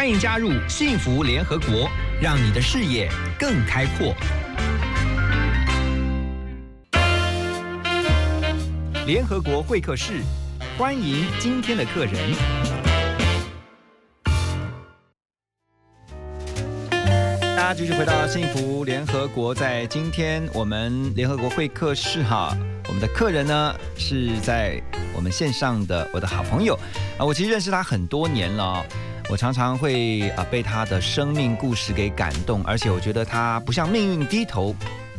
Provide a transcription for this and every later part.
欢迎加入幸福联合国，让你的视野更开阔。联合国会客室，欢迎今天的客人。大家继续回到幸福联合国，在今天我们联合国会客室哈，我们的客人呢是在我们线上的我的好朋友啊，我其实认识他很多年了，我常常会啊被他的生命故事给感动，而且我觉得他不向命运低头，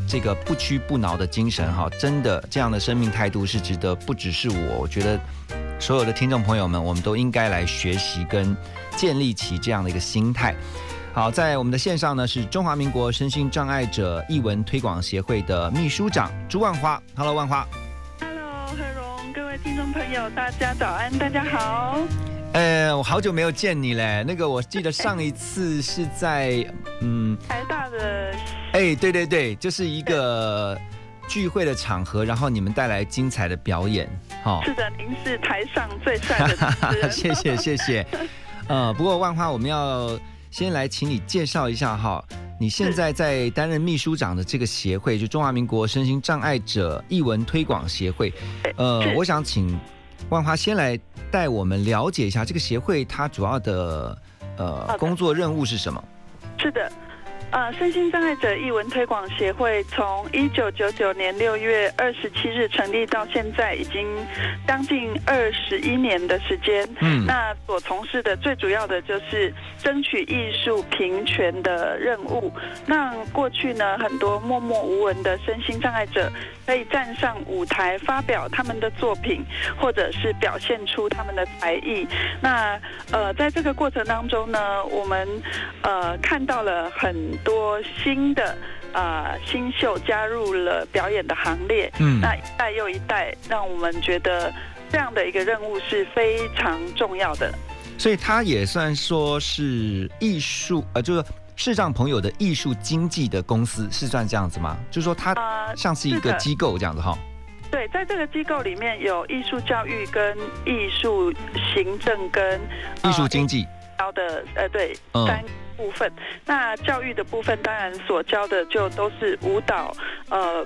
这个不屈不挠的精神哈，真的这样的生命态度是值得不只是我，我觉得所有的听众朋友们，我们都应该来学习跟建立起这样的一个心态。好，在我们的线上呢是中华民国身心障碍者译文推广协会的秘书长朱万花。Hello，万花。Hello，何荣，各位听众朋友，大家早安，大家好。呃，我好久没有见你嘞。那个，我记得上一次是在嗯，台大的，哎，对对对，就是一个聚会的场合，然后你们带来精彩的表演。好、是的，您是台上最帅的主持人。谢谢谢谢。呃，不过万花，我们要先来请你介绍一下哈，你现在在担任秘书长的这个协会，就中华民国身心障碍者译文推广协会。呃，我想请万花先来带我们了解一下这个协会它主要的呃的工作任务是什么。是的。呃，身心障碍者艺文推广协会从一九九九年六月二十七日成立到现在，已经将近二十一年的时间。嗯那所从事的最主要的就是争取艺术平权的任务，让过去呢很多默默无闻的身心障碍者可以站上舞台发表他们的作品，或者是表现出他们的才艺。那呃，在这个过程当中呢，我们呃看到了很多新的呃新秀加入了表演的行列。嗯那一代又一代，让我们觉得这样的一个任务是非常重要的。所以它也算说是艺术呃，就是视障朋友的艺术经济的公司，是算这样子吗？就是说它呃，像是一个机构这样子哈。对，在这个机构里面有艺术教育、跟艺术行政、跟艺术经济，高的呃对嗯三部分。那教育的部分，当然所教的就都是舞蹈、呃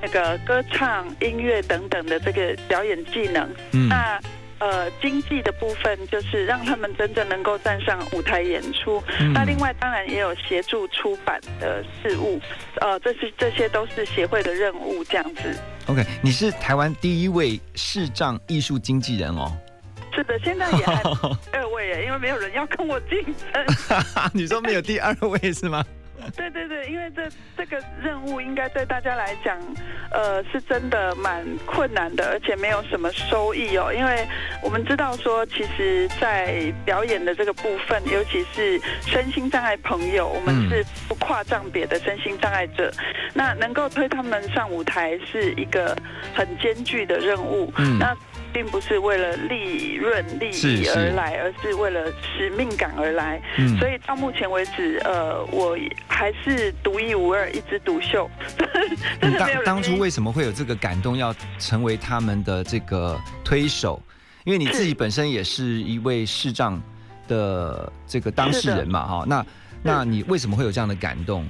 那个歌唱、音乐等等的这个表演技能。嗯那呃，经济的部分就是让他们真正能够站上舞台演出。嗯那另外当然也有协助出版的事务，呃，这是这些都是协会的任务，这样子。OK，你是台湾第一位视障艺术经纪人哦。是的，现在也还 二位耶，因为没有人要跟我竞争。你说没有第二位是吗？对对对，因为这这个任务应该对大家来讲，呃，是真的蛮困难的，而且没有什么收益哦。因为我们知道说，其实，在表演的这个部分，尤其是身心障碍朋友，我们嗯是不跨障别的身心障碍者，那能够推他们上舞台是一个很艰巨的任务。嗯那并不是为了利润、利益而来，而是为了使命感而来。嗯所以到目前为止，呃，我还是独一无二、一枝独秀，当当初为什么会有这个感动，要成为他们的这个推手？因为你自己本身也是一位视障的这个当事人嘛，哈，那那你为什么会有这样的感动？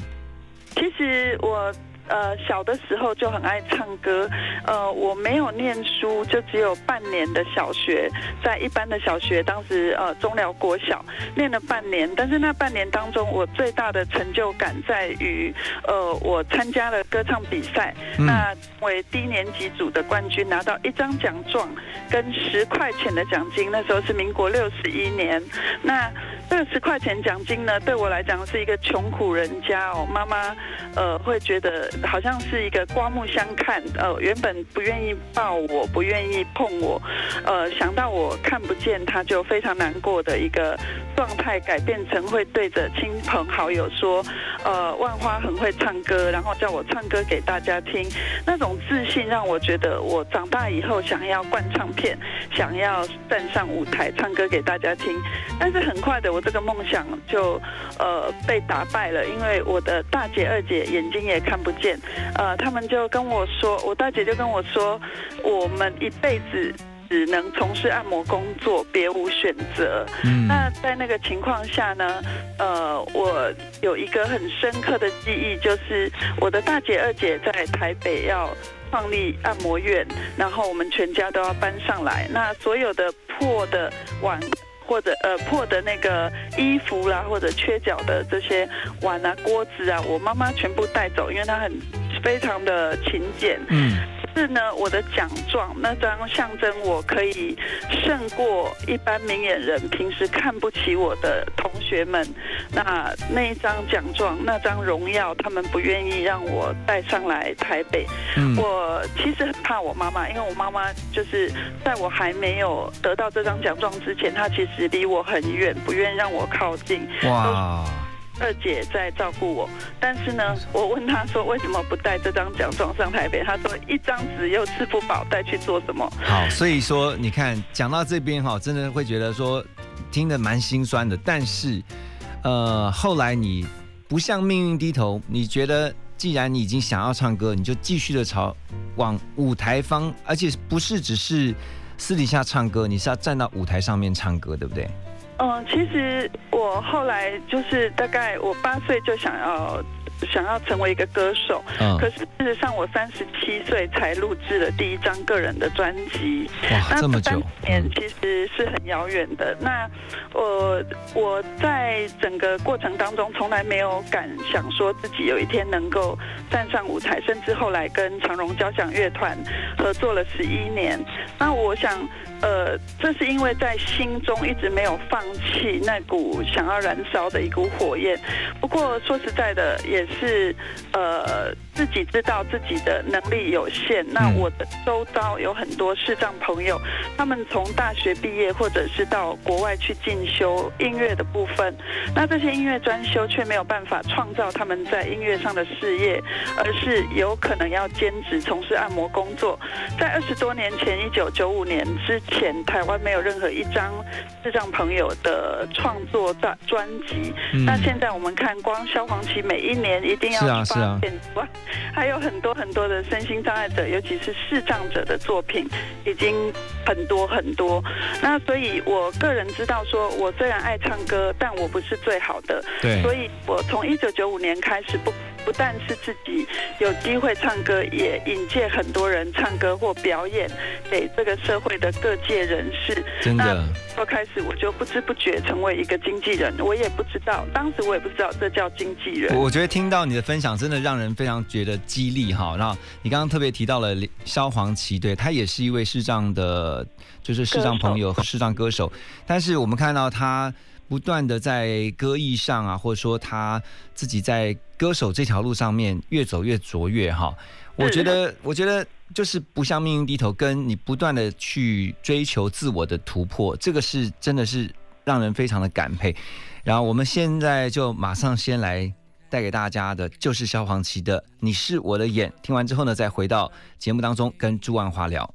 其实我呃小的时候就很爱唱歌，呃我没有念书，就只有半年的小学，在一般的小学，当时呃中寮国小念了半年，但是那半年当中，我最大的成就感在于呃我参加了歌唱比赛，嗯。那为低年级组的冠军，拿到一张奖状跟十块钱的奖金，那时候是民国六十一年，那。这个十块钱奖金呢，对我来讲是一个穷苦人家哦。妈妈呃会觉得好像是一个刮目相看，呃原本不愿意抱我，不愿意碰我，呃想到我看不见他就非常难过的一个状态，改变成会对着亲朋好友说，呃万花很会唱歌，然后叫我唱歌给大家听，那种自信让我觉得我长大以后想要灌唱片，想要站上舞台唱歌给大家听，但是很快的我这个梦想就呃被打败了，因为我的大姐、二姐眼睛也看不见，呃，他们就跟我说，我大姐就跟我说，我们一辈子只能从事按摩工作，别无选择。嗯那在那个情况下呢，呃，我有一个很深刻的记忆，就是我的大姐、二姐在台北要创立按摩院，然后我们全家都要搬上来。那所有的破的碗。或者呃破的那个衣服啦，或者缺角的这些碗啊、锅子啊，我妈妈全部带走，因为她很非常的勤俭。嗯是呢，我的奖状那张象征我可以胜过一般明眼人平时看不起我的同学们。那那一张奖状，那张荣耀，他们不愿意让我带上来台北。嗯我其实很怕我妈妈，因为我妈妈就是在我还没有得到这张奖状之前，她其实离我很远，不愿意让我靠近。哇，二姐在照顾我，但是呢，我问她说为什么不带这张奖状上台北？她说一张纸又吃不饱，带去做什么？好，所以说你看讲到这边哈，真的会觉得说听得蛮心酸的，但是呃后来你不向命运低头，你觉得既然你已经想要唱歌，你就继续的朝往舞台方，而且不是只是私底下唱歌，你是要站到舞台上面唱歌，对不对？嗯，其实我后来就是大概我八岁就想要想要成为一个歌手，嗯可，是事实上我三十七岁才录制了第一张个人的专辑。哇，那这么久，年嗯其实是很遥远的。那我我在整个过程当中从来没有敢想说自己有一天能够站上舞台，甚至后来跟长荣交响乐团合作了十一年。那我想，呃，这是因为在心中一直没有放弃那股想要燃烧的一股火焰。不过说实在的，也是呃自己知道自己的能力有限。那嗯我的周遭有很多视障朋友，他们从大学毕业或者是到国外去进修音乐的部分，那这些音乐专修却没有办法创造他们在音乐上的事业，而是有可能要兼职从事按摩工作。在二十多年前，一九九五年之前，台湾没有任何一张视障朋友的创作大专辑。嗯那现在我们看，光萧煌奇每一年一定要是啊是啊还有很多很多的身心障碍者，尤其是视障者的作品，已经很多很多。那所以，我个人知道说，我虽然爱唱歌，但我不是最好的。对，所以我从一九九五年开始不。不但是自己有机会唱歌，也引荐很多人唱歌或表演给这个社会的各界人士。真的。说开始我就不知不觉成为一个经纪人，我也不知道，当时我也不知道这叫经纪人。我我觉得听到你的分享，真的让人非常觉得激励哈。然后你刚刚特别提到了萧煌奇，对他也是一位视障的，就是视障朋友和视障歌手。但是我们看到他不断的在歌艺上啊，或者说他自己在歌手这条路上面越走越卓越哈。我觉得，我觉得就是不向命运低头，跟你不断的去追求自我的突破，这个是真的是让人非常的感佩。然后我们现在就马上先来带给大家的，就是萧煌奇的《你是我的眼》。听完之后呢，再回到节目当中跟朱万华聊。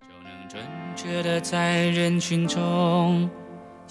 就能准确的在人群中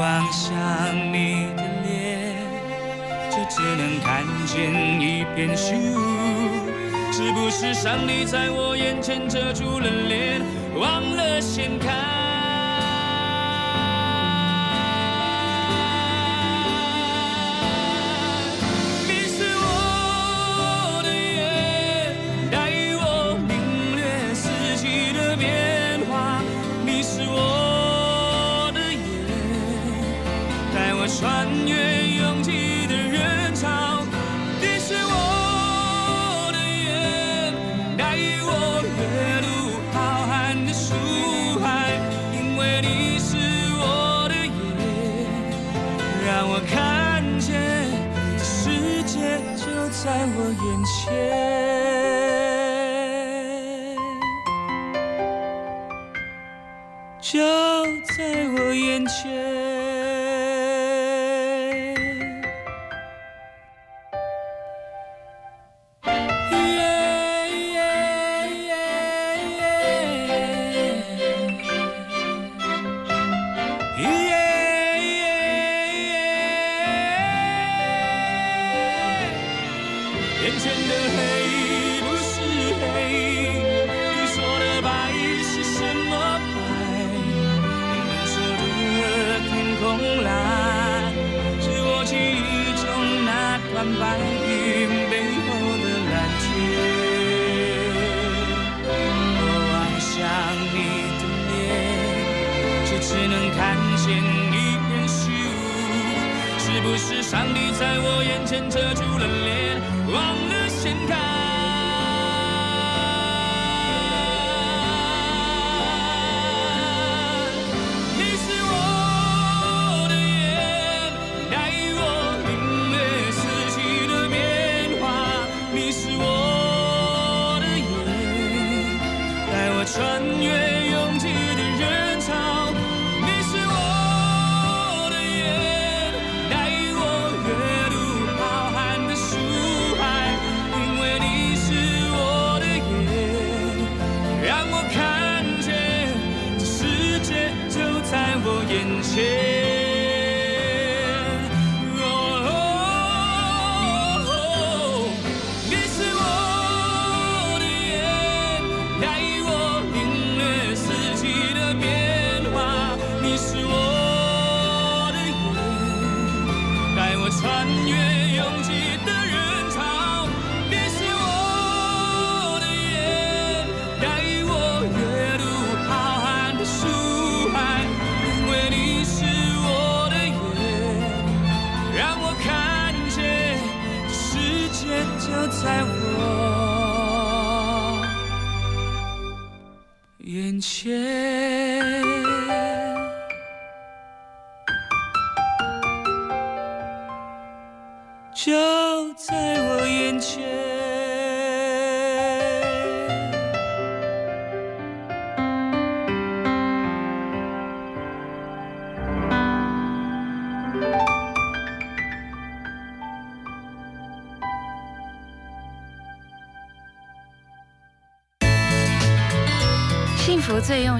望向你的脸，就只能看见一片虚无。是不是上帝在我眼前遮住了脸，忘了掀开？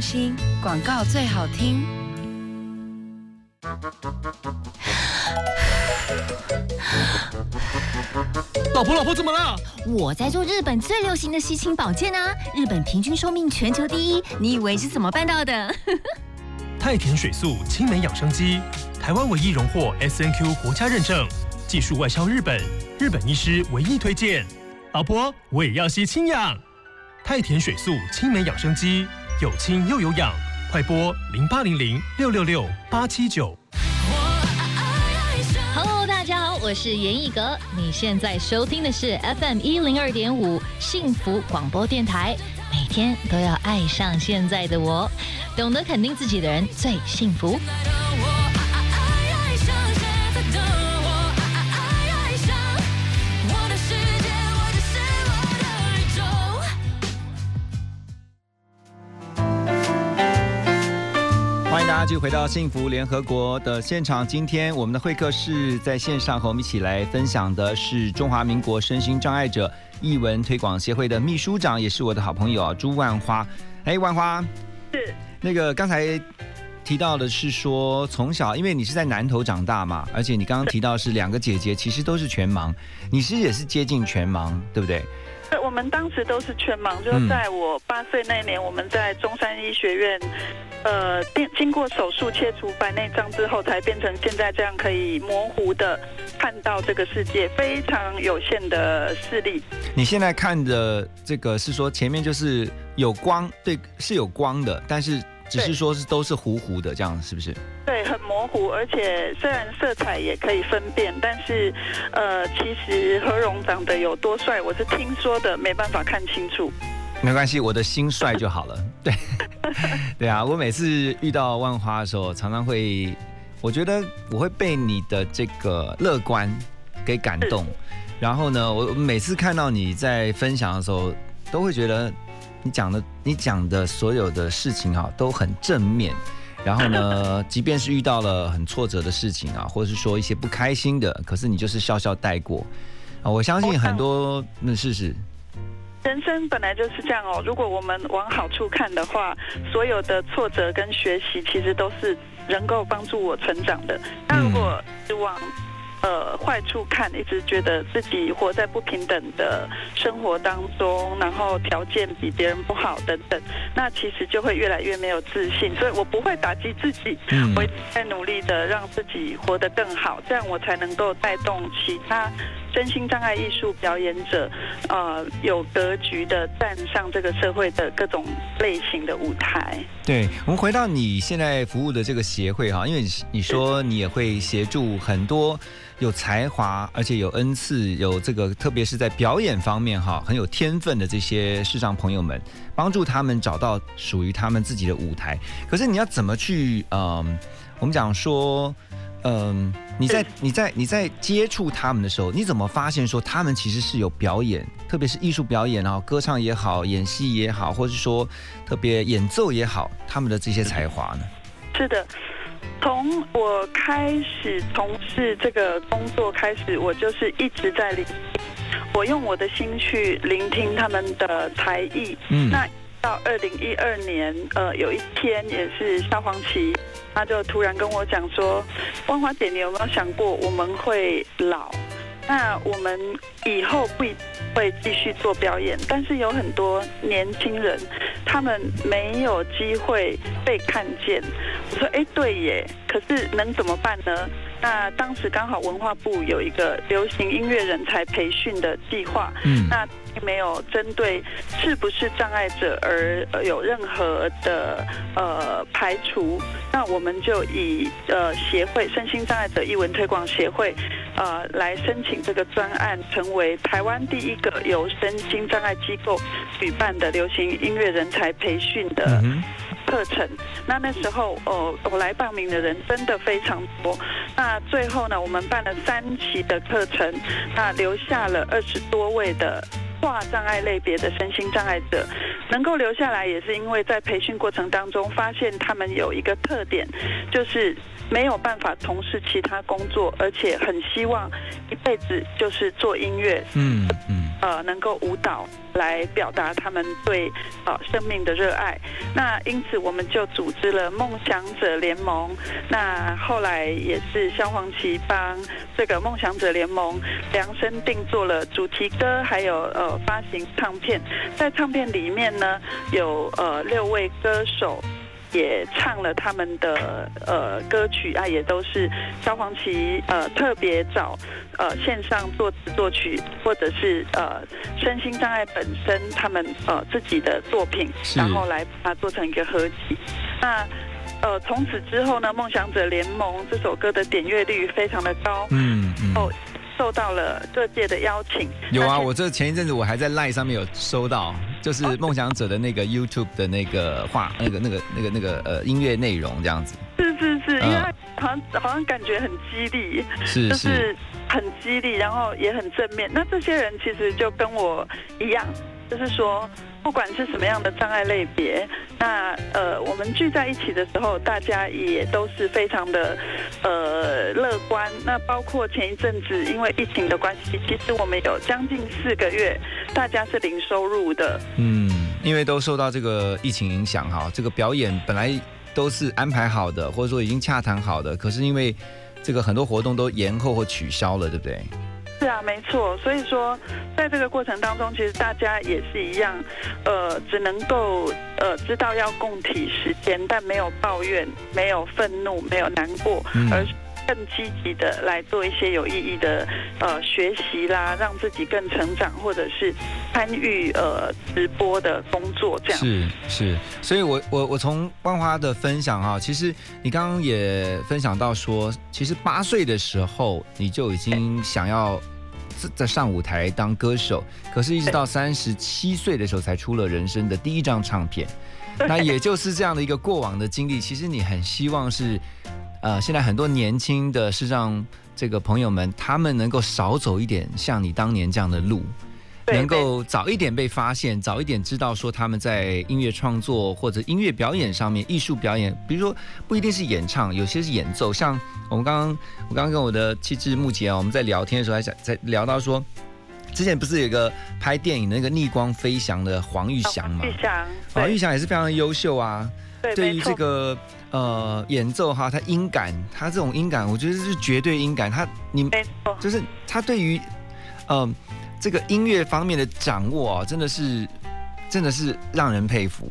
用心，广告最好听。老婆，老婆怎么了？我在做日本最流行的吸氢保健啊！日本平均寿命全球第一，你以为是怎么办到的？太田水素青梅养生机，台湾唯一荣获 S N Q 国家认证，技术外销日本，日本医师唯一推荐。老婆，我也要吸氢氧。太田水素青梅养生机，有氢又有氧，快播零八零零六六六八七九。Hello，大家好，我是严艺格。你现在收听的是 FM 一零二点五幸福广播电台。每天都要爱上现在的我，懂得肯定自己的人最幸福。家继续回到幸福联合国的现场。今天我们的会客室在线上和我们一起来分享的是中华民国身心障碍者艺文推广协会的秘书长，也是我的好朋友啊朱万花。哎，万花，是那个刚才提到的是说，从小因为你是在南头长大嘛，而且你刚刚提到是两个姐姐其实都是全盲，你其实也是接近全盲，对不对？我们当时都是全盲，就是在我八岁那年，我们在中山医学院，呃，经经过手术切除白内障之后，才变成现在这样可以模糊的看到这个世界，非常有限的视力。你现在看的这个是说前面就是有光，对，是有光的，但是只是说是都是糊糊的这样，是不是？对，很模糊，而且虽然色彩也可以分辨，但是呃，其实何荣长得有多帅，我是听说的，没办法看清楚。没关系，我的心帅就好了。对，对啊，我每次遇到万花的时候，常常会，我觉得我会被你的这个乐观给感动。然后呢，我每次看到你在分享的时候，都会觉得你讲的你讲的所有的事情哈都很正面。然后呢，即便是遇到了很挫折的事情啊，或者是说一些不开心的，可是你就是笑笑带过啊。我相信很多那事实。人生本来就是这样哦。如果我们往好处看的话，所有的挫折跟学习其实都是能够帮助我成长的。那如果往呃坏处看，一直觉得自己活在不平等的生活当中，然后条件比别人不好等等，那其实就会越来越没有自信。所以我不会打击自己，我一直在努力的让自己活得更好，这样我才能够带动其他。身心障碍艺术表演者，呃，有格局的站上这个社会的各种类型的舞台。对，我们回到你现在服务的这个协会哈，因为你说你也会协助很多有才华而且有恩赐、有这个特别是在表演方面哈很有天分的这些视障朋友们，帮助他们找到属于他们自己的舞台。可是你要怎么去？嗯，我们讲说。嗯，你在你在你在接触他们的时候，你怎么发现说他们其实是有表演，特别是艺术表演啊，歌唱也好，演戏也好，或者是说特别演奏也好，他们的这些才华呢？是的，从我开始从事这个工作开始，我就是一直在聆听，我用我的心去聆听他们的才艺。嗯，那到二零一二年，呃，有一天也是萧煌奇。他就突然跟我讲说：“万华姐，你有没有想过我们会老？那我们以后不会继续做表演，但是有很多年轻人，他们没有机会被看见。”我说：“哎，对耶，可是能怎么办呢？”那当时刚好文化部有一个流行音乐人才培训的计划，嗯，那并没有针对是不是障碍者而有任何的呃排除，那我们就以呃协会身心障碍者艺文推广协会呃来申请这个专案，成为台湾第一个由身心障碍机构举办的流行音乐人才培训的。课程，那那时候，呃，我来报名的人真的非常多。那最后呢，我们办了三期的课程，那留下了二十多位的跨障碍类别的身心障碍者，能够留下来，也是因为在培训过程当中发现他们有一个特点，就是没有办法从事其他工作，而且很希望一辈子就是做音乐。嗯嗯。呃，能够舞蹈来表达他们对呃生命的热爱，那因此我们就组织了梦想者联盟。那后来也是萧煌奇帮这个梦想者联盟量身定做了主题歌，还有呃发行唱片。在唱片里面呢，有呃六位歌手。也唱了他们的呃歌曲啊，也都是萧煌奇呃特别找呃线上作词作曲，或者是呃身心障碍本身他们呃自己的作品，然后来把它做成一个合集。那呃从此之后呢，《梦想者联盟》这首歌的点阅率非常的高，嗯嗯，哦受到了各界的邀请。有啊，我这前一阵子我还在 Line 上面有收到。就是梦想者的那个 YouTube 的那个画，那个那个那个那个呃音乐内容这样子。是是是，因为好像好像感觉很激励，是就是很激励，然后也很正面。那这些人其实就跟我一样，就是说。不管是什么样的障碍类别，那呃，我们聚在一起的时候，大家也都是非常的呃乐观。那包括前一阵子因为疫情的关系，其实我们有将近四个月，大家是零收入的。嗯，因为都受到这个疫情影响哈，这个表演本来都是安排好的，或者说已经洽谈好的，可是因为这个很多活动都延后或取消了，对不对？是啊，没错。所以说，在这个过程当中，其实大家也是一样，呃，只能够呃知道要共体时间，但没有抱怨，没有愤怒，没有难过，而是更积极的来做一些有意义的呃学习啦，让自己更成长，或者是参与呃直播的工作这样。是是，所以我我我从万花的分享哈，其实你刚刚也分享到说，其实八岁的时候你就已经想要在上舞台当歌手，可是一直到三十七岁的时候才出了人生的第一张唱片。那也就是这样的一个过往的经历，其实你很希望是，呃，现在很多年轻的是让这个朋友们，他们能够少走一点像你当年这样的路，对能够早一点被发现，早一点知道说他们在音乐创作或者音乐表演上面，艺术表演，比如说不一定是演唱，有些是演奏。像我们刚刚，我刚刚跟我的气质木姐啊，我们在聊天的时候还想在聊到说，之前不是有一个拍电影那个逆光飞翔的黄玉祥嘛？玉祥，黄玉对祥也是非常的优秀啊。对，对于这个呃演奏哈，他音感，他这种音感，我觉得是绝对音感。他你就是他对于嗯、这个音乐方面的掌握啊，真的是真的是让人佩服。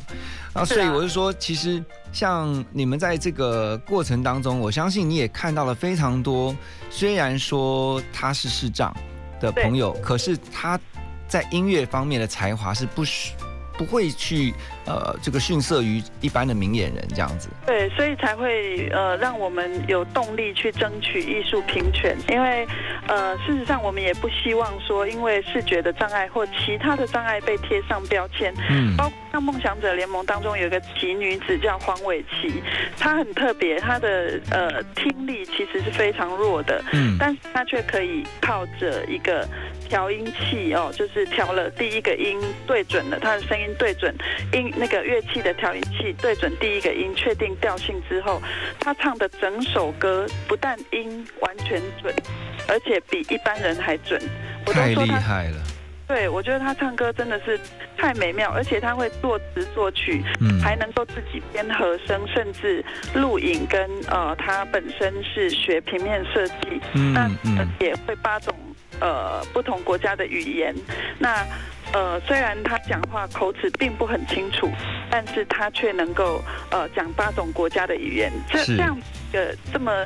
然后所以我就说，其实像你们在这个过程当中，我相信你也看到了非常多，虽然说他是市长的朋友，可是他在音乐方面的才华是不许不会去呃这个逊色于一般的明眼人这样子。对，所以才会呃让我们有动力去争取艺术平权，因为呃事实上我们也不希望说因为视觉的障碍或其他的障碍被贴上标签，嗯包括像梦想者联盟当中有一个奇女子叫黄伟琪，她很特别，她的呃听力其实是非常弱的，嗯但是她却可以靠着一个调音器哦，就是调了第一个音对准了，她的声音对准音那个乐器的调音器对准第一个音，确定调性之后，她唱的整首歌不但音完全准，而且比一般人还准。我都太厉害了，对，我觉得他唱歌真的是太美妙，而且他会作词作曲，嗯还能够自己编和声，甚至录影跟呃，他本身是学平面设计，那也会八种呃不同国家的语言。那呃，虽然他讲话口齿并不很清楚，但是他却能够呃讲八种国家的语言。这这样一个这么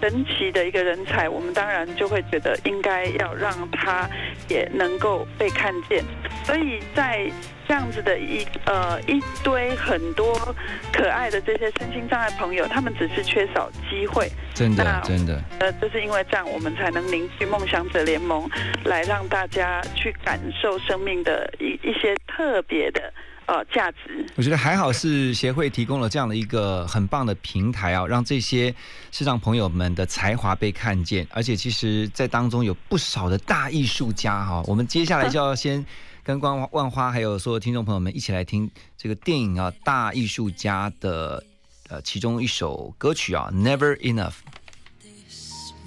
神奇的一个人才，我们当然就会觉得应该要让他也能够被看见。所以在这样子的一呃一堆很多可爱的这些身心障碍朋友，他们只是缺少机会。真的真的。呃，就是因为这样，我们才能凝聚梦想者联盟，来让大家去感受生命的一一些特别的呃价值。我觉得还好是协会提供了这样的一个很棒的平台啊，让这些视障朋友们的才华被看见，而且其实，在当中有不少的大艺术家哈、我们接下来就要先跟光万花还有所有听众朋友们一起来听这个电影啊《大艺术家》的呃其中一首歌曲啊，《Never Enough》。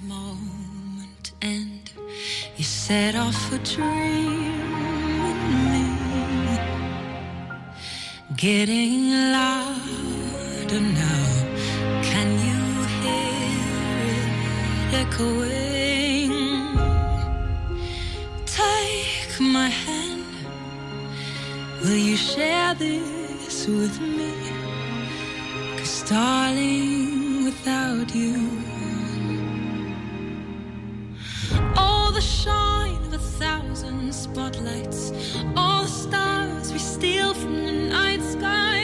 moment and you set off a dream getting louder now can you hear it echoing? Take my hand. Will you share this with me? Cause darling without you all the shine thousand spotlights, all the stars we steal from the night sky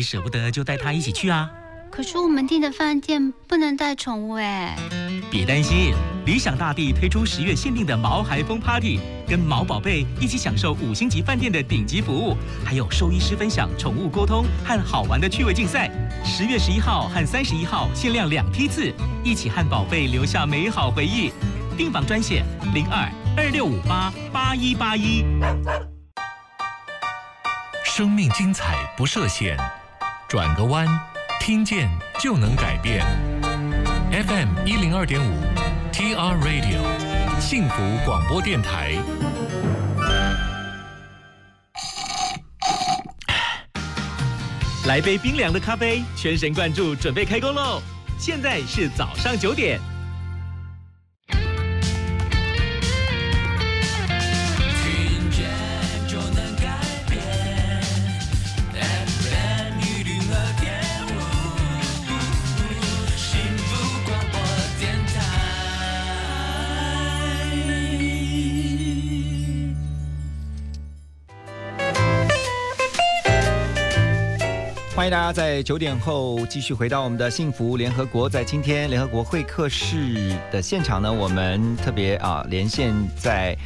你舍不得就带它一起去啊？可是我们订的饭店不能带宠物哎。别担心，理想大地推出十月限定的毛孩风 Party，跟毛宝贝一起享受五星级饭店的顶级服务，还有兽医师分享宠物沟通和好玩的趣味竞赛。十月十一号和三十一号限量两批次，一起和宝贝留下美好回忆。订房专线零二二六五八八一八一。生命精彩不设限，转个弯，听见就能改变。FM 一零二点五，TR Radio，幸福广播电台。来杯冰凉的咖啡，全神贯注，准备开工喽！现在是早上九点。在九点后继续回到我们的幸福联合国。在今天联合国会客室的现场呢，我们特别啊连线在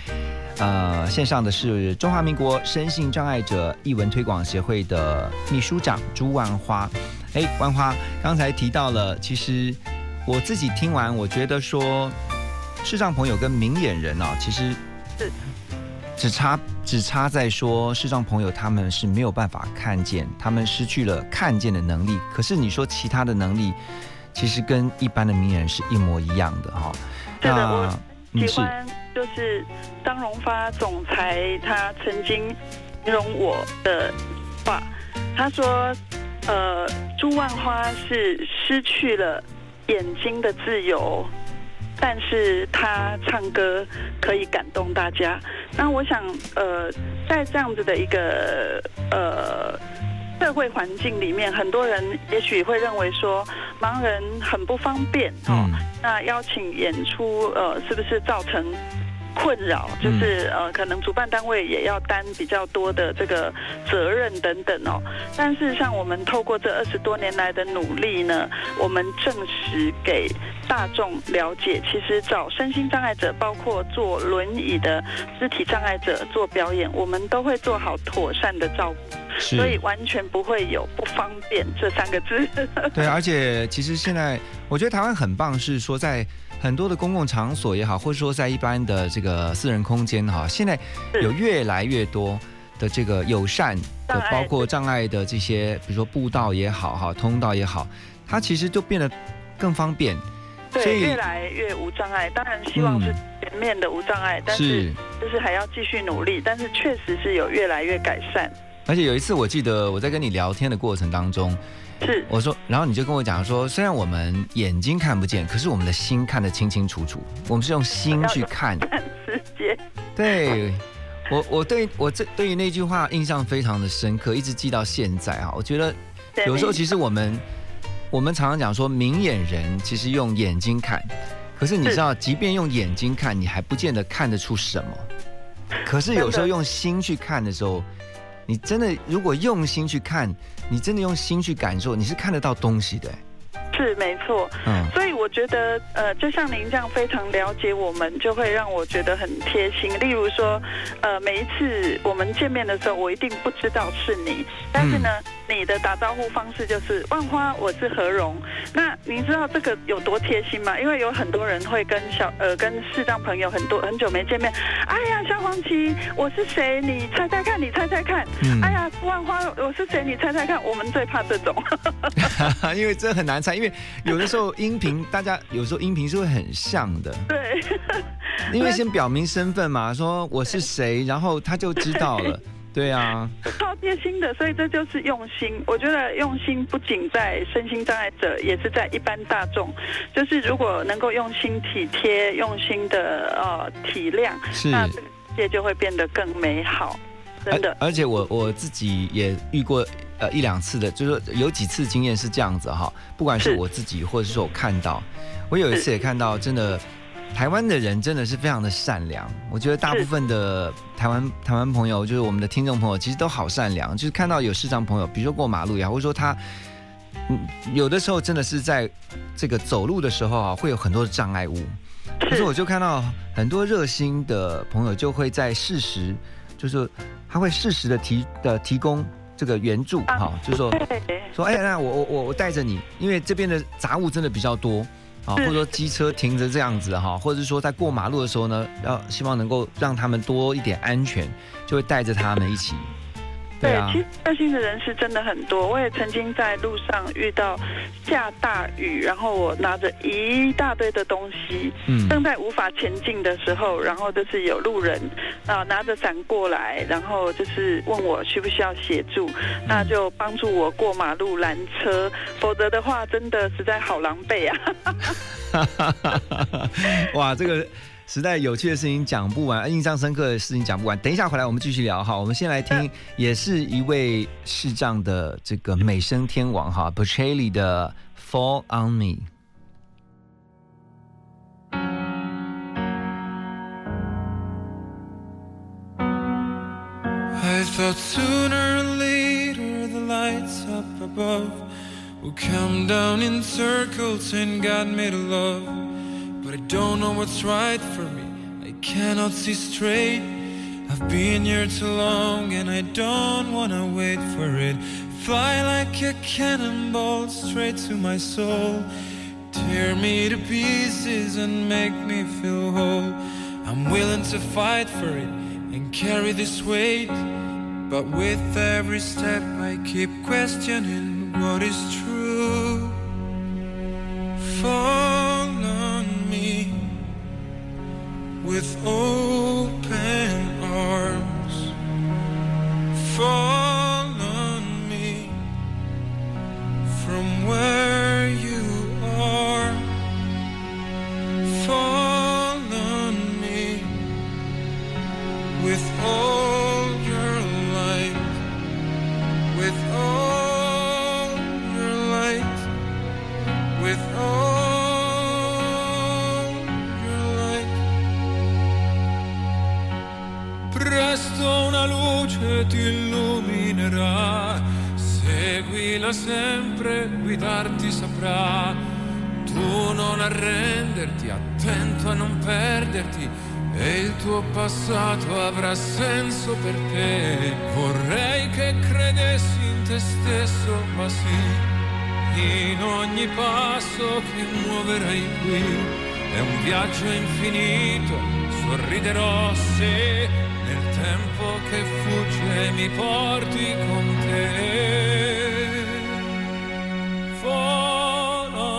呃线上的是中华民国身心障碍者译文推广协会的秘书长朱万花。哎，万花刚才提到了，其实我自己听完，我觉得说视障朋友跟明眼人啊，其实是只差只差在说视障朋友他们是没有办法看见，他们失去了看见的能力。可是你说其他的能力，其实跟一般的名人是一模一样的哈。是的，我嗯是喜欢就是张荣发总裁他曾经形容我的话，他说：“呃，朱万花是失去了眼睛的自由，但是他唱歌可以感动大家。”那我想，呃，在这样子的一个呃。社会环境里面，很多人也许会认为说盲人很不方便哦。嗯那邀请演出，呃，是不是造成困扰？就是呃，可能主办单位也要担比较多的这个责任等等哦。但事实上，我们透过这二十多年来的努力呢，我们证实给大众了解，其实找身心障碍者，包括坐轮椅的肢体障碍者做表演，我们都会做好妥善的照顾，所以完全不会有不方便这三个字。对，而且其实现在我觉得台湾很棒，是说在很多的公共场所也好，或者说在一般的这个私人空间哈，现在有越来越多的这个友善的包括障碍的这些，比如说步道也好哈，通道也好，它其实就变得更方便。所对，以越来越无障碍。当然希望是嗯全面的无障碍，但是是，就是还要继续努力。但是确实是有越来越改善。而且有一次我记得我在跟你聊天的过程当中，是我说，然后你就跟我讲说，虽然我们眼睛看不见，可是我们的心看得清清楚楚，我们是用心去看。看世界，对我，我对我这对于那句话印象非常的深刻，一直记到现在啊。我觉得有时候其实我们我们常常讲说明眼人其实用眼睛看，可是你知道，即便用眼睛看，你还不见得看得出什么。可是有时候用心去看的时候，你真的如果用心去看，你真的用心去感受，你是看得到东西的。是没错。嗯，所以我觉得，呃，就像您这样非常了解我们，就会让我觉得很贴心。例如说，呃，每一次我们见面的时候，我一定不知道是你，但是呢，你的打招呼方式就是“万花，我是何荣”。那您知道这个有多贴心吗？因为有很多人会跟小呃跟视障朋友很多很久没见面，哎呀，萧煌奇，我是谁？你猜猜看，你猜猜看。嗯哎呀，万花，我是谁？你猜猜看。我们最怕这种。因为这很难猜，因为有的时候音频大家有时候音频是会很像的。对。因为先表明身份嘛，说我是谁，然后他就知道了。对啊，超贴心的，所以这就是用心。我觉得用心不仅在身心障碍者，也是在一般大众。就是如果能够用心体贴、用心的呃体谅，是那这个世界就会变得更美好。真的，而而且我我自己也遇过呃一两次的，就是说有几次经验是这样子哈，不管是是我自己或者是说我看到，我有一次也看到真的台湾的人真的是非常的善良，我觉得大部分的台湾台湾朋友，就是我们的听众朋友，其实都好善良。就是看到有视障朋友，比如说过马路也好，或者说他，嗯，有的时候真的是在这个走路的时候啊，会有很多的障碍物。可是我就看到很多热心的朋友就会在适时，就是他会适时的提的提供这个援助，哈，就是说说，哎，那我我我我带着你，因为这边的杂物真的比较多。啊，或者说机车停着这样子哈，或者是说在过马路的时候呢，要希望能够让他们多一点安全，就会带着他们一起。对，其实热心的人是真的很多。我也曾经在路上遇到下大雨，然后我拿着一大堆的东西，嗯，正在无法前进的时候，然后就是有路人啊拿着伞过来，然后就是问我需不需要协助，那就帮助我过马路拦车，否则的话真的实在好狼狈啊！哇，这个。时代有趣的事情讲不完，印象深刻的事情讲不完。等一下回来我们继续聊哈。我们先来听，也是一位视障的这个美声天王哈 b o c h e l l i 的《Fall on Me》。I don't know what's right for me. I cannot see straight. I've been here too long and I don't wanna wait for it. Fly like a cannonball straight to my soul. Tear me to pieces and make me feel whole. I'm willing to fight for it and carry this weight. But with every step, I keep questioning what is true. Fall with open arms. Fall on me from where you are. Fall on me with all ti illuminerà, seguila sempre, guidarti saprà. Tu non arrenderti, attento a non perderti, e il tuo passato avrà senso per te. Vorrei che credessi in te stesso, ma sì, in ogni passo che muoverai qui. È un viaggio infinito, sorriderò se nel tempo che fugge mi porti con te. Volami,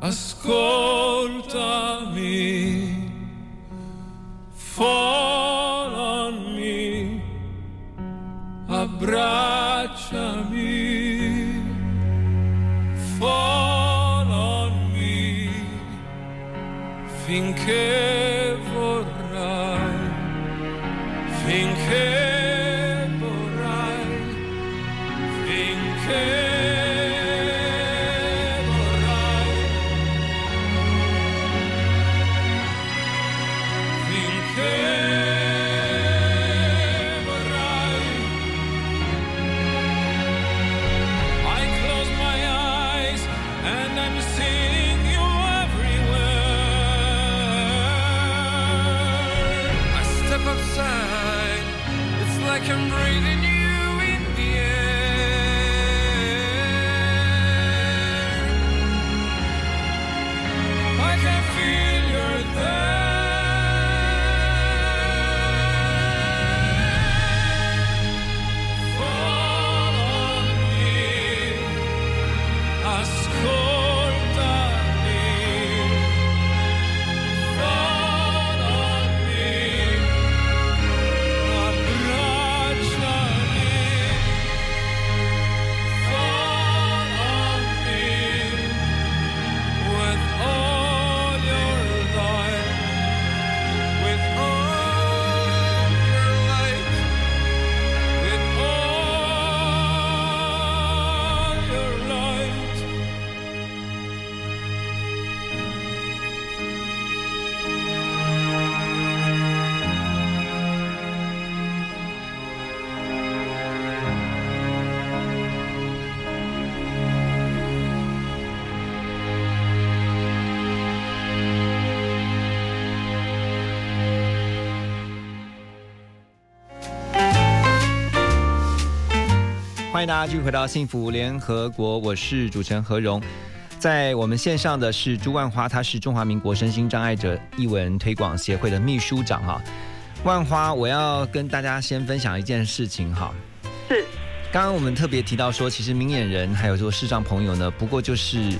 ascoltami, volami, abbracciami, volami, finché 欢迎大家继续回到幸福联合国，我是主持人何荣。在我们线上的是朱万花，她是中华民国身心障碍者译文推广协会的秘书长哈。万花，我要跟大家先分享一件事情哈。是，刚刚我们特别提到说，其实明眼人还有说视障朋友呢，不过就是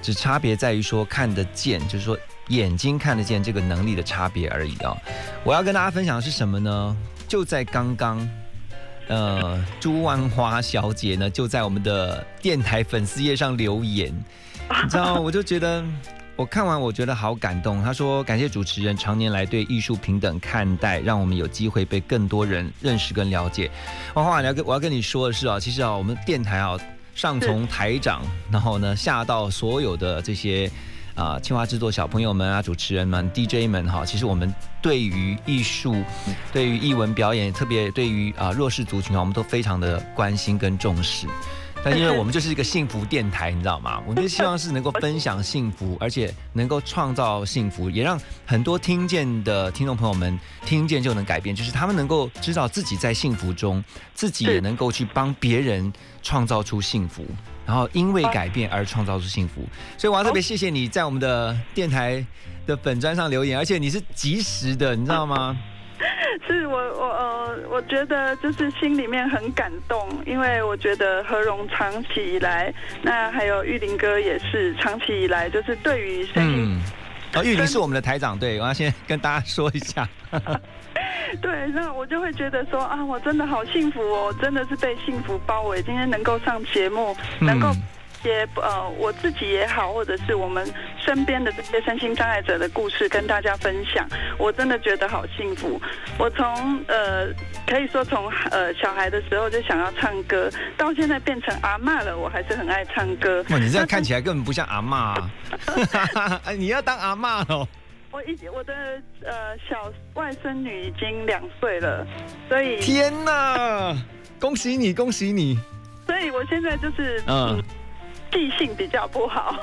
只差别在于说看得见，就是说眼睛看得见这个能力的差别而已啊。我要跟大家分享的是什么呢？就在刚刚。呃，朱万花小姐呢，就在我们的电台粉丝页上留言，你知道，我就觉得我看完我觉得好感动。她说感谢主持人常年来对艺术平等看待，让我们有机会被更多人认识跟了解。万花，你要跟我要跟你说的是啊，其实啊，我们电台啊，上从台长，然后呢下到所有的这些。啊，青蛙制作小朋友们啊，主持人们、DJ 们哈，其实我们对于艺术、对于艺文表演，特别对于啊弱势族群啊，我们都非常的关心跟重视。但因为我们就是一个幸福电台，你知道吗？我们就希望是能够分享幸福，而且能够创造幸福，也让很多听见的听众朋友们听见就能改变，就是他们能够知道自己在幸福中，自己也能够去帮别人创造出幸福。然后因为改变而创造出幸福，所以我要特别谢谢你在我们的电台的本专上留言，而且你是及时的，你知道吗？是我我呃，我觉得就是心里面很感动，因为我觉得何荣长期以来，那还有玉林哥也是长期以来，就是对于声音，哦，玉林是我们的台长，对我要先跟大家说一下。对，那我就会觉得说啊，我真的好幸福哦，真的是被幸福包围。今天能够上节目，能够些呃我自己也好，或者是我们身边的这些身心障碍者的故事跟大家分享，我真的觉得好幸福。我从呃可以说从呃小孩的时候就想要唱歌，到现在变成阿妈了，我还是很爱唱歌。哇，你这样看起来根本不像阿妈，哎，你要当阿妈哦。我一我的呃小外甥女已经两岁了，所以天哪，恭喜你，恭喜你！所以我现在就是嗯，记性比较不好。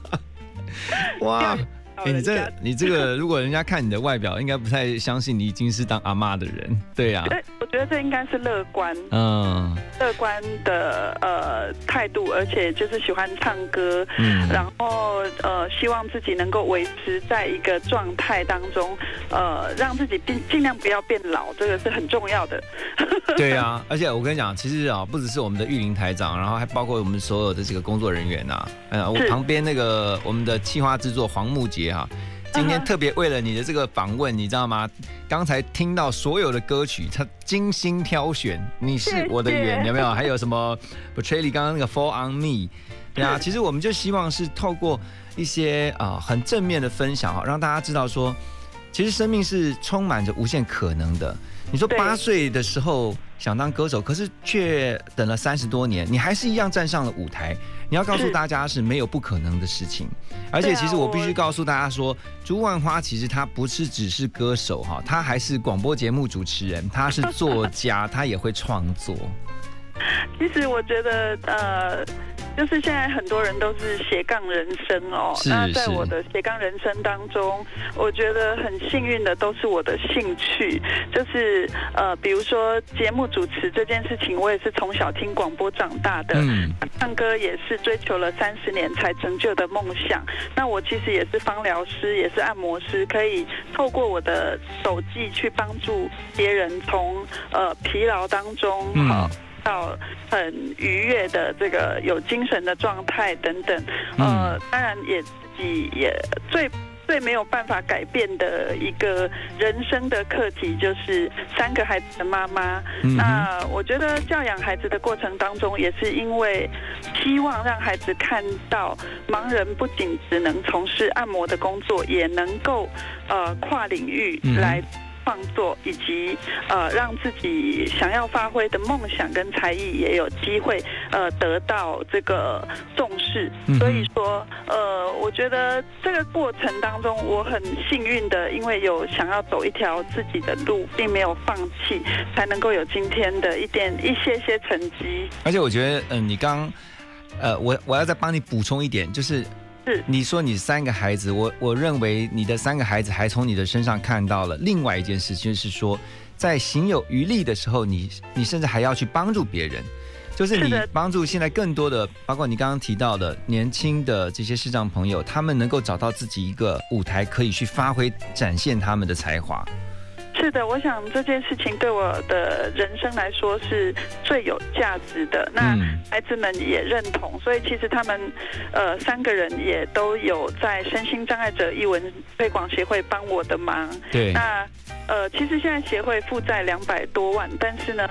哇！哎，你这你这个，如果人家看你的外表，应该不太相信你已经是当阿妈的人，对呀？对，我觉得这应该是乐观，嗯，乐观的呃态度，而且就是喜欢唱歌，嗯，然后呃，希望自己能够维持在一个状态当中，呃，让自己尽尽量不要变老，这个是很重要的。对啊，而且我跟你讲，其实啊，不只是我们的玉林台长，然后还包括我们所有的这个工作人员呐，嗯，我旁边那个我们的企划制作黄木杰。哈，今天特别为了你的这个访问，你知道吗？刚才听到所有的歌曲，他精心挑选。你是我的缘，有没有？还有什么 b e t r a y 刚刚那个 Fall on Me，对啊。其实我们就希望是透过一些啊很正面的分享哈，让大家知道说，其实生命是充满着无限可能的。你说八岁的时候想当歌手，可是却等了三十多年，你还是一样站上了舞台。你要告诉 大家是没有不可能的事情，而且其实我必须告诉大家说，朱万花其实她不是只是歌手哈，她还是广播节目主持人，她是作家，她也会创作。其实我觉得呃。就是现在很多人都是斜杠人生哦，那在我的斜杠人生当中，我觉得很幸运的都是我的兴趣，就是呃，比如说节目主持这件事情，我也是从小听广播长大的，嗯唱歌也是追求了三十年才成就的梦想。那我其实也是芳疗师，也是按摩师，可以透过我的手技去帮助别人从呃疲劳当中好。到很愉悦的这个有精神的状态等等，呃，当然也自己也最最没有办法改变的一个人生的课题，就是三个孩子的妈妈。那我觉得教养孩子的过程当中，也是因为希望让孩子看到盲人不仅只能从事按摩的工作，也能够呃跨领域来。创作以及呃，让自己想要发挥的梦想跟才艺也有机会呃得到这个重视。所以说呃，我觉得这个过程当中我很幸运的，因为有想要走一条自己的路，并没有放弃，才能够有今天的一点一些些成绩。而且我觉得，嗯，你刚呃，我我要再帮你补充一点，就是是你说你三个孩子，我我认为你的三个孩子还从你的身上看到了另外一件事，情是说，在行有余力的时候，你你甚至还要去帮助别人，就是你帮助现在更多的，包括你刚刚提到的年轻的这些视障朋友，他们能够找到自己一个舞台，可以去发挥展现他们的才华。是的，我想这件事情对我的人生来说是最有价值的。那嗯孩子们也认同，所以其实他们呃三个人也都有在身心障碍者译文推广协会帮我的忙。对那呃，其实现在协会负债两百多万，但是呢。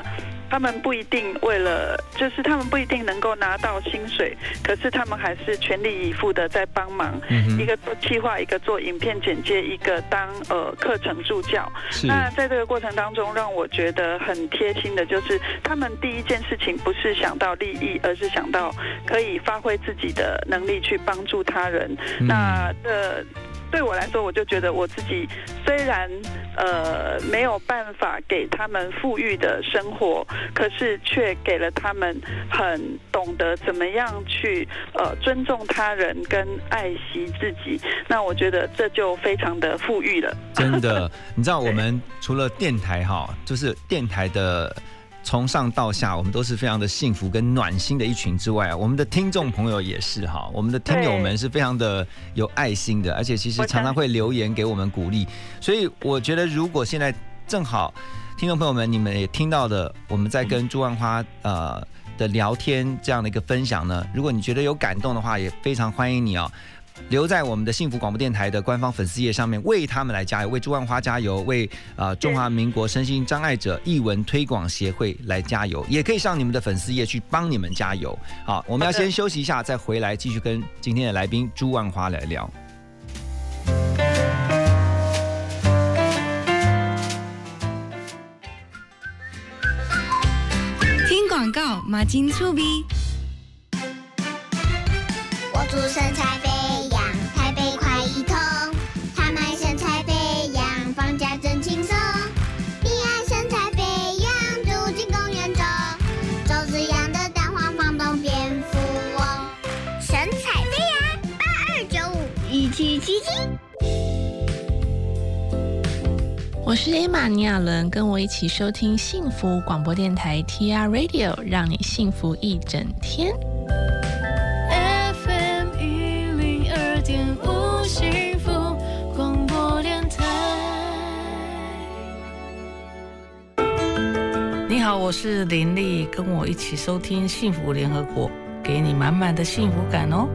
他们不一定为了，就是他们不一定能够拿到薪水，可是他们还是全力以赴的在帮忙。嗯一个做企划，一个做影片剪接，一个当呃课程助教。那在这个过程当中，让我觉得很贴心的，就是他们第一件事情不是想到利益，而是想到可以发挥自己的能力去帮助他人。嗯那这对我来说，我就觉得我自己虽然呃没有办法给他们富裕的生活，可是却给了他们很懂得怎么样去呃尊重他人跟爱惜自己。那我觉得这就非常的富裕了。真的，你知道我们除了电台哈，就是电台的。从上到下，我们都是非常的幸福跟暖心的一群之外，我们的听众朋友也是哈，我们的听友们是非常的有爱心的，而且其实常常会留言给我们鼓励，所以我觉得如果现在正好听众朋友们你们也听到的，我们在跟朱万花呃的聊天这样的一个分享呢，如果你觉得有感动的话，也非常欢迎你哦。留在我们的幸福广播电台的官方粉丝页上面，为他们来加油，为朱万花加油，为呃中华民国身心障碍者译文推广协会来加油，也可以上你们的粉丝页去帮你们加油。好，我们要先休息一下，再回来继续跟今天的来宾朱万花来聊。听广告，马金粗逼。我祝身材我是 Emma 尼亚伦，跟我一起收听幸福广播电台 TR Radio，让你幸福一整天。FM 一零二点五幸福广播电台。你好，我是林丽，跟我一起收听幸福联合国，给你满满的幸福感哦。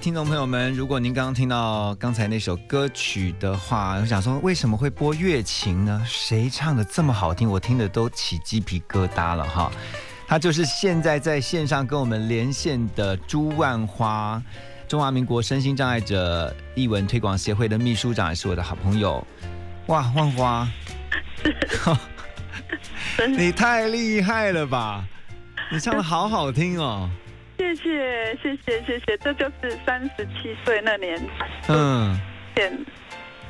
听众朋友们，如果您刚刚听到刚才那首歌曲的话，我想说为什么会播月琴呢？谁唱的这么好听？我听的都起鸡皮疙瘩了哈。他就是现在在线上跟我们连线的朱万花，中华民国身心障碍者艺文推广协会的秘书长，也是我的好朋友。哇，万花，你太厉害了吧！你唱的好好听哦。谢谢谢谢谢谢，这就是三十七岁那年，嗯，片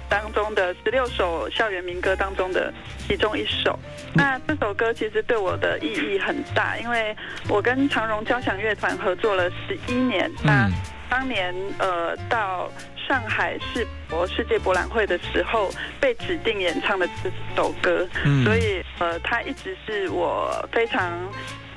当中的十六首校园民歌当中的其中一首。那这首歌其实对我的意义很大，因为我跟长荣交响乐团合作了十一年。那当年呃到上海世博世界博览会的时候，被指定演唱的这首歌，嗯所以呃它一直是我非常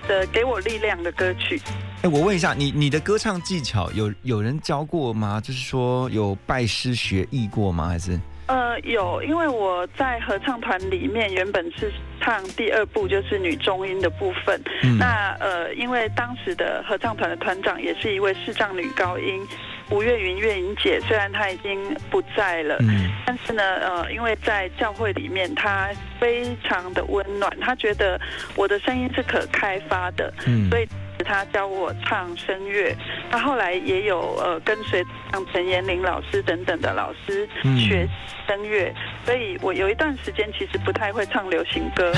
的给我力量的歌曲。哎，我问一下，你你的歌唱技巧有有人教过吗？就是说有拜师学艺过吗？还是？呃，有，因为我在合唱团里面原本是唱第二部，就是女中音的部分。嗯那呃，因为当时的合唱团的团长也是一位视障女高音吴月云月云姐，虽然她已经不在了，嗯但是呢，呃，因为在教会里面，她非常的温暖，她觉得我的声音是可开发的，嗯所以。他教我唱声乐，他后来也有呃跟随像陈延龄老师等等的老师嗯学声乐，所以我有一段时间其实不太会唱流行歌。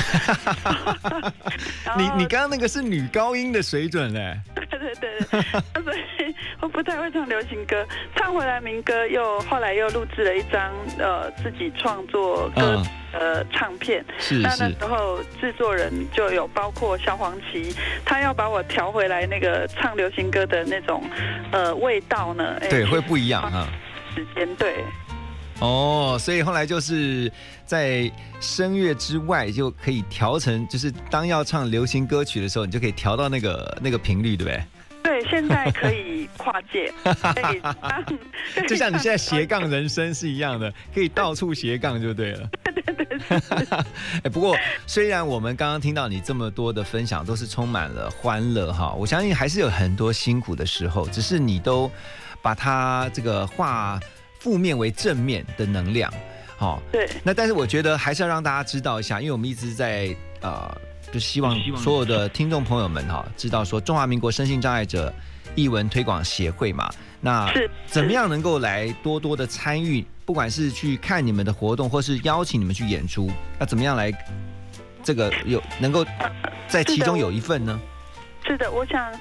你你刚刚那个是女高音的水准嘞。对对对对，所以我不太会唱流行歌，唱回来民歌又后来又录制了一张呃自己创作歌嗯呃唱片，那是是那时候制作人就有包括小黄旗，他要把我调回来那个唱流行歌的那种呃味道呢，哎对，会不一样啊。时间对。哦，所以后来就是在声乐之外，就可以调成，就是当要唱流行歌曲的时候，你就可以调到那个那个频率，对不对？对，现在可以跨界，可以当，就像你现在斜杠人生是一样的，可以到处斜杠就对了。哎，不过虽然我们刚刚听到你这么多的分享，都是充满了欢乐哈，我相信还是有很多辛苦的时候，只是你都把它这个化负面为正面的能量，好、对。那但是我觉得还是要让大家知道一下，因为我们一直在呃，就希望所有的听众朋友们哈、知道说中华民国身心障碍者译文推广协会嘛，那是怎么样能够来多多的参与，不管是去看你们的活动，或是邀请你们去演出，那怎么样来这个有能够在其中有一份呢？是的，我想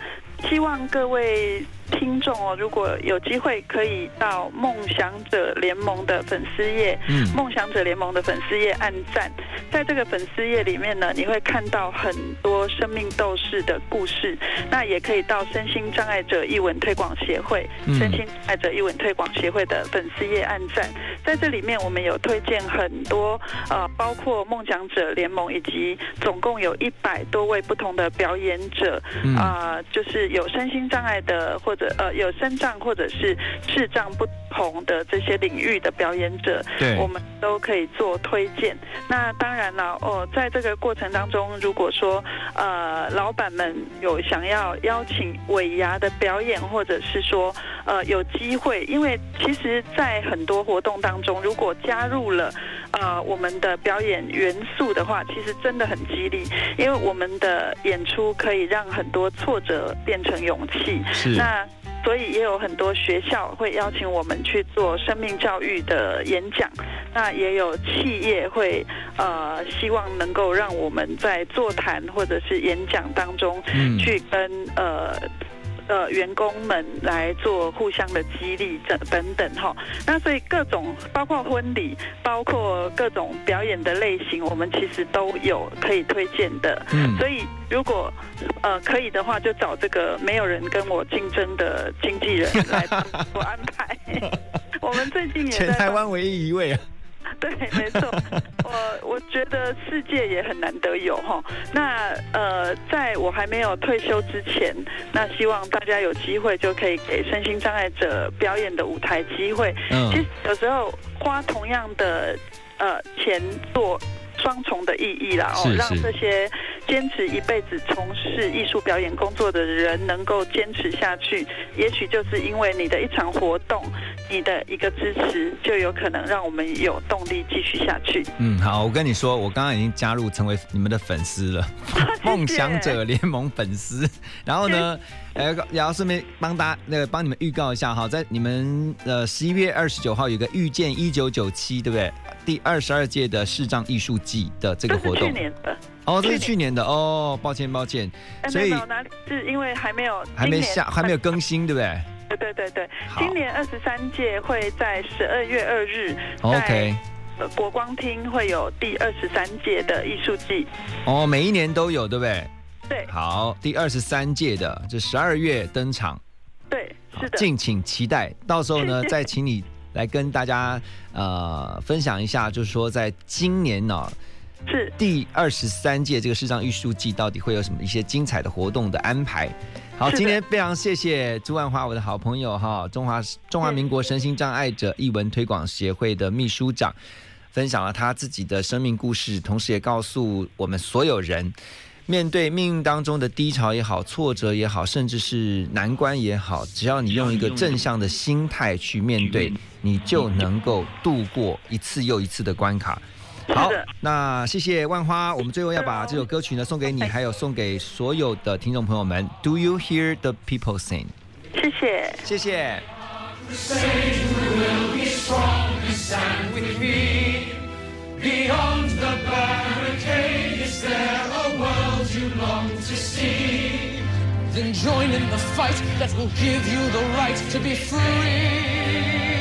希望各位听众哦，如果有机会可以到梦想者联盟的粉丝页，嗯。梦想者联盟的粉丝页按赞，在这个粉丝页里面呢，你会看到很多生命斗士的故事。那也可以到身心障碍者译文推广协会、嗯。身心障碍者译文推广协会的粉丝页按赞，在这里面我们有推荐很多呃，包括梦想者联盟以及总共有一百多位不同的表演者，嗯。啊、就是有身心障碍的或者呃有身障或者是智障不同的这些领域的表演者，对我们都可以做推荐。那当然了，哦，在这个过程当中，如果说呃老板们有想要邀请尾牙的表演，或者是说呃有机会，因为其实，在很多活动当中，如果加入了呃我们的表演元素的话，其实真的很激励，因为我们的演出可以让很多挫折变成勇气。是那所以也有很多学校会邀请我们去做生命教育的演讲，那也有企业会呃希望能够让我们在座谈或者是演讲当中嗯去跟呃。呃，员工们来做互相的激励这等等哈，那所以各种包括婚礼，包括各种表演的类型，我们其实都有可以推荐的。嗯所以如果呃可以的话，就找这个没有人跟我竞争的经纪人来帮我安排。我们最近也全在台湾唯一一位啊！对，没错，我我觉得世界也很难得有哈。那呃，在我还没有退休之前，那希望大家有机会就可以给身心障碍者表演的舞台机会。嗯其实有时候花同样的呃钱做。双重的意义啦，哦，让这些坚持一辈子从事艺术表演工作的人能够坚持下去，也许就是因为你的一场活动，你的一个支持，就有可能让我们有动力继续下去。嗯，好，我跟你说，我刚刚已经加入成为你们的粉丝了，梦想者联盟粉丝。然后呢，呃，也要顺便帮大家那个帮你们预告一下哈，在你们呃十一月二十九号有个遇见一九九七，对不对？第二十二届的视障艺术季的这个活动。去年的。哦，这是去年的哦，抱歉抱歉。所以哪里是因为还没有还没下还没有更新，对不对？对对对对，今年二十三届会在十二月二日，OK，国光厅会有第二十三届的艺术季。哦，每一年都有，对不对？对。好，第二十三届的这十二月登场。对，是的。敬请期待，到时候呢再请你来跟大家呃分享一下，就是说在今年呢。是第二十三届这个视障艺术季到底会有什么一些精彩的活动的安排？好，今天非常谢谢朱万华，我的好朋友哈，中华中华民国身心障碍者艺文推广协会的秘书长，分享了他自己的生命故事，同时也告诉我们所有人，面对命运当中的低潮也好、挫折也好，甚至是难关也好，只要你用一个正向的心态去面对，你就能够度过一次又一次的关卡。好，那谢谢万花。我们最后要把这首歌曲呢送给你，还有送给所有的听众朋友们。Do you hear the people sing？谢谢，谢谢。Then join in the fight that will give you the right to be free.